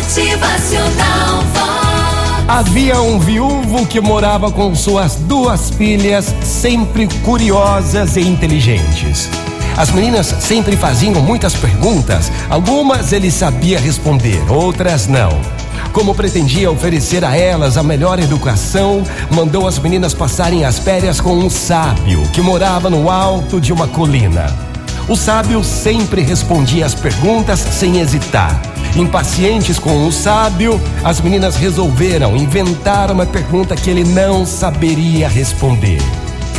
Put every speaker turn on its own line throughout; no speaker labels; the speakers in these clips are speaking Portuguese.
Motivacional.
Havia um viúvo que morava com suas duas filhas, sempre curiosas e inteligentes. As meninas sempre faziam muitas perguntas, algumas ele sabia responder, outras não. Como pretendia oferecer a elas a melhor educação, mandou as meninas passarem as férias com um sábio que morava no alto de uma colina. O sábio sempre respondia às perguntas sem hesitar. Impacientes com o sábio, as meninas resolveram inventar uma pergunta que ele não saberia responder.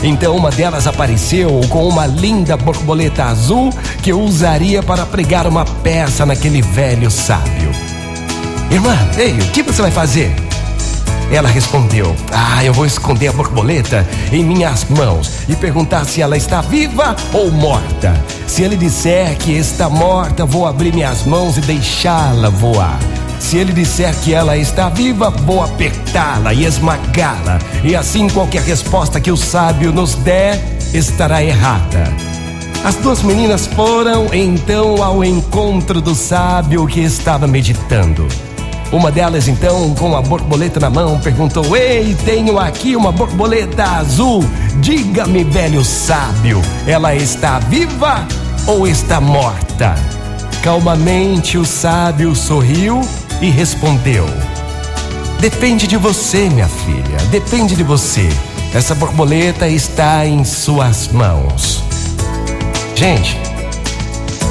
Então uma delas apareceu com uma linda borboleta azul que usaria para pregar uma peça naquele velho sábio. Irmã, ei, o que você vai fazer? Ela respondeu: Ah, eu vou esconder a borboleta em minhas mãos e perguntar se ela está viva ou morta. Se ele disser que está morta, vou abrir minhas mãos e deixá-la voar. Se ele disser que ela está viva, vou apertá-la e esmagá-la. E assim qualquer resposta que o sábio nos der estará errada. As duas meninas foram então ao encontro do sábio que estava meditando. Uma delas, então, com a borboleta na mão, perguntou: Ei, tenho aqui uma borboleta azul. Diga-me, velho sábio, ela está viva ou está morta? Calmamente o sábio sorriu e respondeu: Depende de você, minha filha, depende de você. Essa borboleta está em suas mãos. Gente,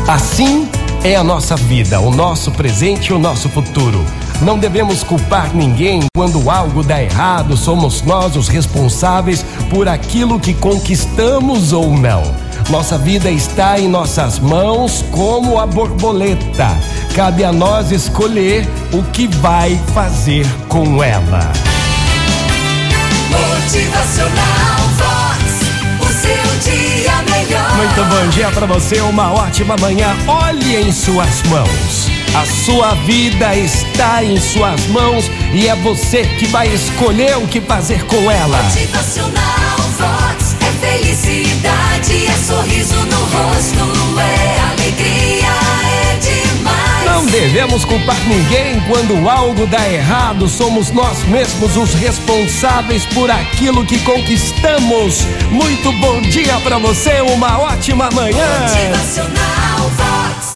assim é a nossa vida, o nosso presente e o nosso futuro. Não devemos culpar ninguém quando algo dá errado, somos nós os responsáveis por aquilo que conquistamos ou não. Nossa vida está em nossas mãos como a borboleta. Cabe a nós escolher o que vai fazer com ela.
Motivacional Vox. O seu dia melhor.
Muito bom dia para você, uma ótima manhã. Olhe em suas mãos. A sua vida está em suas mãos e é você que vai escolher o que fazer com ela.
Motivacional
devemos culpar ninguém quando algo dá errado. Somos nós mesmos os responsáveis por aquilo que conquistamos. Muito bom dia para você, uma ótima manhã.
Motivacional.